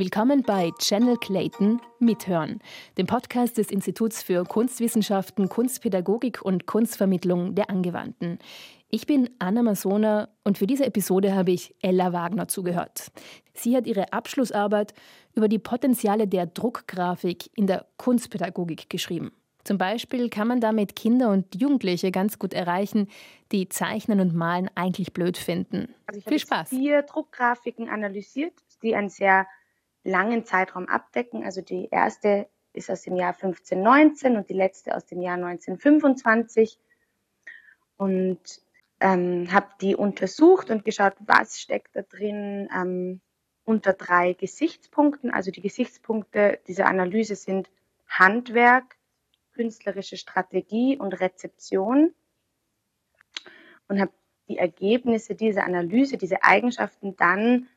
Willkommen bei Channel Clayton Mithören, dem Podcast des Instituts für Kunstwissenschaften, Kunstpädagogik und Kunstvermittlung der Angewandten. Ich bin Anna Masona und für diese Episode habe ich Ella Wagner zugehört. Sie hat ihre Abschlussarbeit über die Potenziale der Druckgrafik in der Kunstpädagogik geschrieben. Zum Beispiel kann man damit Kinder und Jugendliche ganz gut erreichen, die Zeichnen und Malen eigentlich blöd finden. Also ich Viel Spaß. vier Druckgrafiken analysiert, die ein sehr langen Zeitraum abdecken. Also die erste ist aus dem Jahr 1519 und die letzte aus dem Jahr 1925. Und ähm, habe die untersucht und geschaut, was steckt da drin ähm, unter drei Gesichtspunkten. Also die Gesichtspunkte dieser Analyse sind Handwerk, künstlerische Strategie und Rezeption. Und habe die Ergebnisse dieser Analyse, diese Eigenschaften dann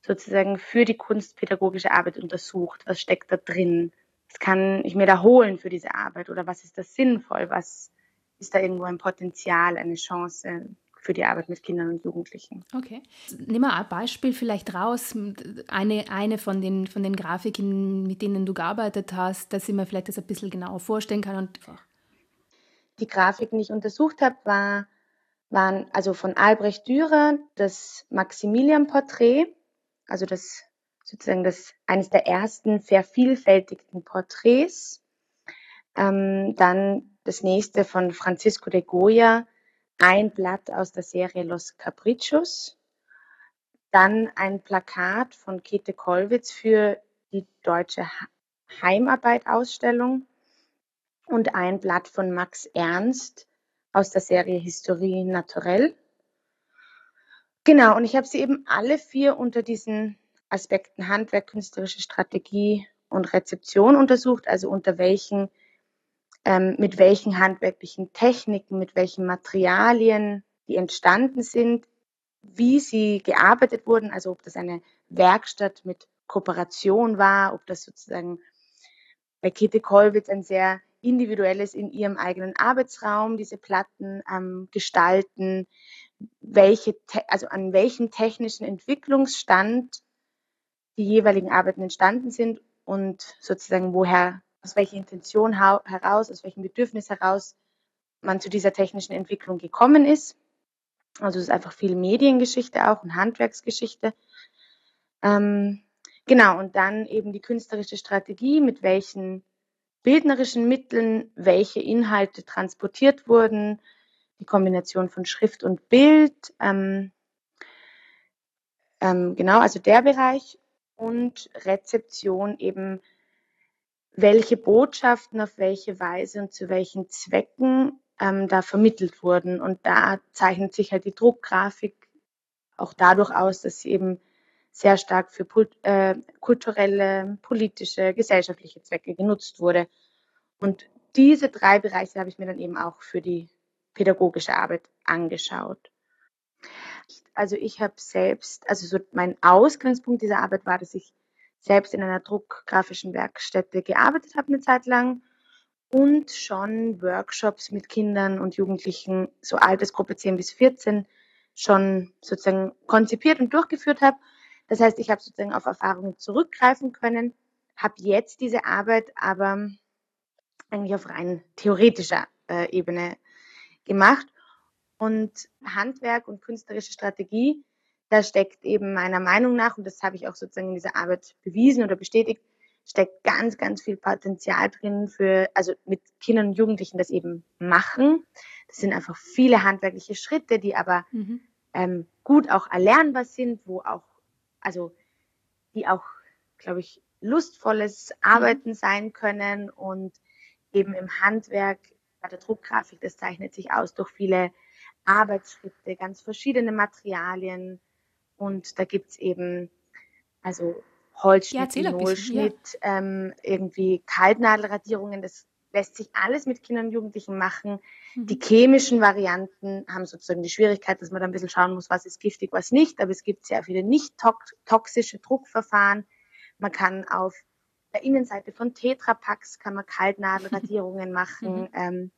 sozusagen für die kunstpädagogische Arbeit untersucht. Was steckt da drin? Was kann ich mir da holen für diese Arbeit? Oder was ist da sinnvoll? Was ist da irgendwo ein Potenzial, eine Chance für die Arbeit mit Kindern und Jugendlichen? Okay. Nimm mal ein Beispiel vielleicht raus, eine, eine von, den, von den Grafiken, mit denen du gearbeitet hast, dass ich mir vielleicht das ein bisschen genauer vorstellen kann. Und die Grafiken, die ich untersucht habe, war, waren also von Albrecht Dürer das Maximilian-Porträt also das sozusagen das eines der ersten vervielfältigten Porträts. Ähm, dann das nächste von Francisco de Goya, ein Blatt aus der Serie Los Caprichos. Dann ein Plakat von Käthe Kollwitz für die deutsche Heimarbeitausstellung und ein Blatt von Max Ernst aus der Serie Historie Naturelle. Genau, und ich habe sie eben alle vier unter diesen Aspekten Handwerk, künstlerische Strategie und Rezeption untersucht, also unter welchen, ähm, mit welchen handwerklichen Techniken, mit welchen Materialien die entstanden sind, wie sie gearbeitet wurden, also ob das eine Werkstatt mit Kooperation war, ob das sozusagen bei Käthe Kollwitz ein sehr individuelles in ihrem eigenen Arbeitsraum, diese Platten ähm, gestalten, welche, also an welchem technischen Entwicklungsstand die jeweiligen Arbeiten entstanden sind und sozusagen woher, aus welcher Intention heraus, aus welchem Bedürfnis heraus man zu dieser technischen Entwicklung gekommen ist. Also es ist einfach viel Mediengeschichte auch und Handwerksgeschichte. Ähm, genau, und dann eben die künstlerische Strategie, mit welchen bildnerischen Mitteln welche Inhalte transportiert wurden, die Kombination von Schrift und Bild, ähm, ähm, genau, also der Bereich und Rezeption eben, welche Botschaften auf welche Weise und zu welchen Zwecken ähm, da vermittelt wurden. Und da zeichnet sich halt die Druckgrafik auch dadurch aus, dass sie eben sehr stark für äh, kulturelle, politische, gesellschaftliche Zwecke genutzt wurde. Und diese drei Bereiche habe ich mir dann eben auch für die pädagogische Arbeit angeschaut. Also ich habe selbst, also so mein Ausgangspunkt dieser Arbeit war, dass ich selbst in einer druckgrafischen Werkstätte gearbeitet habe eine Zeit lang und schon Workshops mit Kindern und Jugendlichen, so Altersgruppe 10 bis 14, schon sozusagen konzipiert und durchgeführt habe. Das heißt, ich habe sozusagen auf Erfahrungen zurückgreifen können, habe jetzt diese Arbeit aber eigentlich auf rein theoretischer äh, Ebene gemacht. Und Handwerk und künstlerische Strategie, da steckt eben meiner Meinung nach, und das habe ich auch sozusagen in dieser Arbeit bewiesen oder bestätigt, steckt ganz, ganz viel Potenzial drin für, also mit Kindern und Jugendlichen das eben machen. Das sind einfach viele handwerkliche Schritte, die aber mhm. ähm, gut auch erlernbar sind, wo auch, also die auch, glaube ich, lustvolles Arbeiten mhm. sein können und eben im Handwerk bei der Druckgrafik, das zeichnet sich aus durch viele Arbeitsschritte, ganz verschiedene Materialien. Und da gibt es eben also Holzschnitt, ja, Nullschnitt, ja. ähm, irgendwie Kaltnadelradierungen. Das lässt sich alles mit Kindern und Jugendlichen machen. Mhm. Die chemischen Varianten haben sozusagen die Schwierigkeit, dass man da ein bisschen schauen muss, was ist giftig, was nicht. Aber es gibt sehr viele nicht toxische Druckverfahren. Man kann auf der Innenseite von Tetrapacks kann man Kaltnadelradierungen machen. Mhm. Ähm,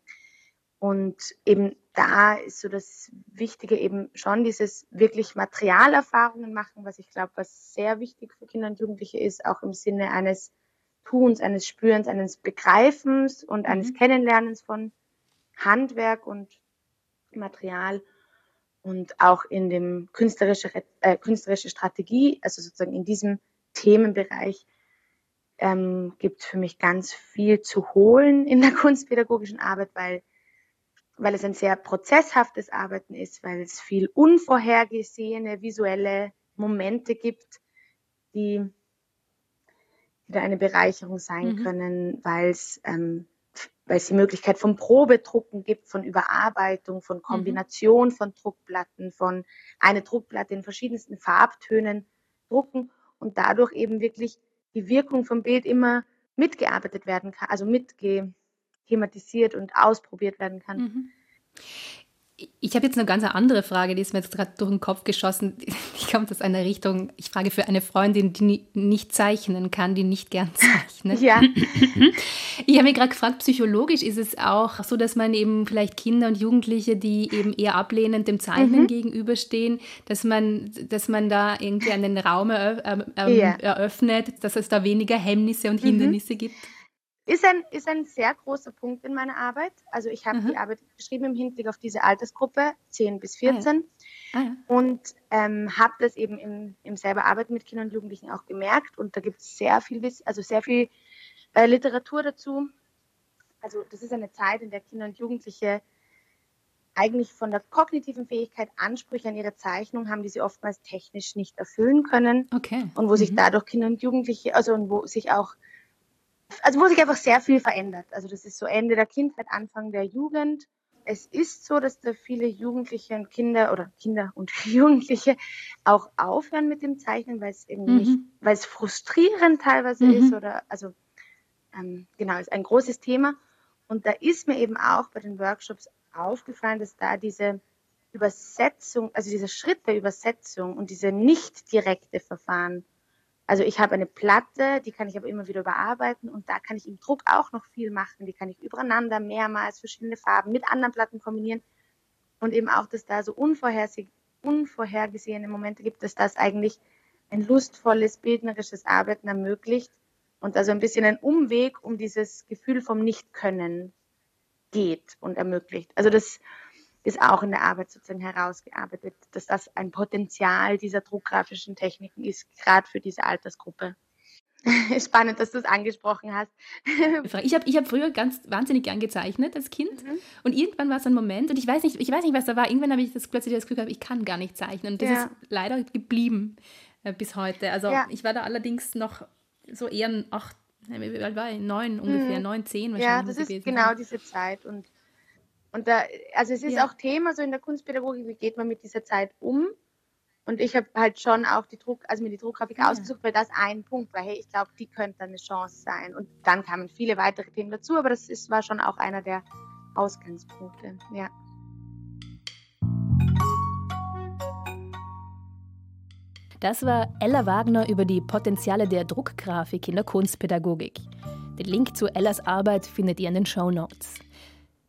und eben da ist so das Wichtige eben schon dieses wirklich Materialerfahrungen machen, was ich glaube, was sehr wichtig für Kinder und Jugendliche ist, auch im Sinne eines Tuns, eines Spürens, eines Begreifens und mhm. eines Kennenlernens von Handwerk und Material und auch in dem künstlerische, äh, künstlerische Strategie, also sozusagen in diesem Themenbereich, ähm, gibt es für mich ganz viel zu holen in der kunstpädagogischen Arbeit, weil, weil es ein sehr prozesshaftes Arbeiten ist, weil es viel unvorhergesehene visuelle Momente gibt, die, die da eine Bereicherung sein mhm. können, weil es ähm, weil es die Möglichkeit von Probedrucken gibt, von Überarbeitung, von mhm. Kombination mhm. von Druckplatten, von eine Druckplatte in verschiedensten Farbtönen drucken und dadurch eben wirklich die Wirkung vom Bild immer mitgearbeitet werden kann, also mitthematisiert und ausprobiert werden kann. Mhm. Ich habe jetzt eine ganz andere Frage, die ist mir jetzt gerade durch den Kopf geschossen. Die kommt aus einer Richtung, ich frage für eine Freundin, die nicht zeichnen kann, die nicht gern zeichnet. Ja. Ich habe mich gerade gefragt, psychologisch ist es auch so, dass man eben vielleicht Kinder und Jugendliche, die eben eher ablehnend dem Zeichnen mhm. gegenüberstehen, dass man, dass man da irgendwie einen Raum ähm, ja. eröffnet, dass es da weniger Hemmnisse und mhm. Hindernisse mhm. gibt? Ist ein, ist ein sehr großer Punkt in meiner Arbeit. Also ich habe mhm. die Arbeit geschrieben im Hinblick auf diese Altersgruppe 10 bis 14 ah, ja. Ah, ja. und ähm, habe das eben im, im selber Arbeiten mit Kindern und Jugendlichen auch gemerkt. Und da gibt es sehr viel, also sehr viel äh, Literatur dazu. Also das ist eine Zeit, in der Kinder und Jugendliche eigentlich von der kognitiven Fähigkeit Ansprüche an ihre Zeichnung haben, die sie oftmals technisch nicht erfüllen können. Okay. Und wo mhm. sich dadurch Kinder und Jugendliche, also und wo sich auch also wo sich einfach sehr viel verändert. Also das ist so Ende der Kindheit, Anfang der Jugend. Es ist so, dass da viele Jugendliche und Kinder oder Kinder und Jugendliche auch aufhören mit dem Zeichnen, weil es irgendwie mhm. nicht, weil es frustrierend teilweise mhm. ist oder also ähm, genau, ist ein großes Thema. Und da ist mir eben auch bei den Workshops aufgefallen, dass da diese Übersetzung, also dieser Schritt der Übersetzung und diese nicht direkte Verfahren also ich habe eine Platte, die kann ich aber immer wieder überarbeiten und da kann ich im Druck auch noch viel machen. Die kann ich übereinander mehrmals verschiedene Farben mit anderen Platten kombinieren und eben auch, dass da so unvorhergesehene Momente gibt, dass das eigentlich ein lustvolles, bildnerisches Arbeiten ermöglicht und also ein bisschen ein Umweg um dieses Gefühl vom Nichtkönnen geht und ermöglicht. Also das ist auch in der Arbeit sozusagen herausgearbeitet, dass das ein Potenzial dieser druckgrafischen Techniken ist, gerade für diese Altersgruppe. Spannend, dass du es angesprochen hast. ich habe ich hab früher ganz wahnsinnig gern gezeichnet als Kind mhm. und irgendwann war es ein Moment und ich weiß nicht, ich weiß nicht, was da war. Irgendwann habe ich das plötzlich das Gefühl gehabt, ich kann gar nicht zeichnen und das ja. ist leider geblieben äh, bis heute. Also ja. ich war da allerdings noch so eher acht, wie alt war ich? Neun ungefähr, mhm. neun, zehn wahrscheinlich. Ja, das ist genau diese Zeit und und da, also es ist ja. auch Thema so in der Kunstpädagogik, wie geht man mit dieser Zeit um? Und ich habe halt schon auch die Druck, also mir die Druckgrafik ja. ausgesucht, weil das ein Punkt war, hey, ich glaube, die könnte eine Chance sein. Und dann kamen viele weitere Themen dazu, aber das ist, war schon auch einer der Ausgangspunkte, ja. Das war Ella Wagner über die Potenziale der Druckgrafik in der Kunstpädagogik. Den Link zu Ellas Arbeit findet ihr in den Show Notes.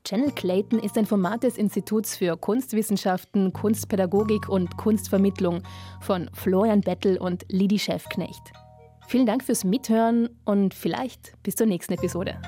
Channel Clayton ist ein Format des Instituts für Kunstwissenschaften, Kunstpädagogik und Kunstvermittlung von Florian Bettel und Lidi Schäfknecht. Vielen Dank fürs Mithören und vielleicht bis zur nächsten Episode.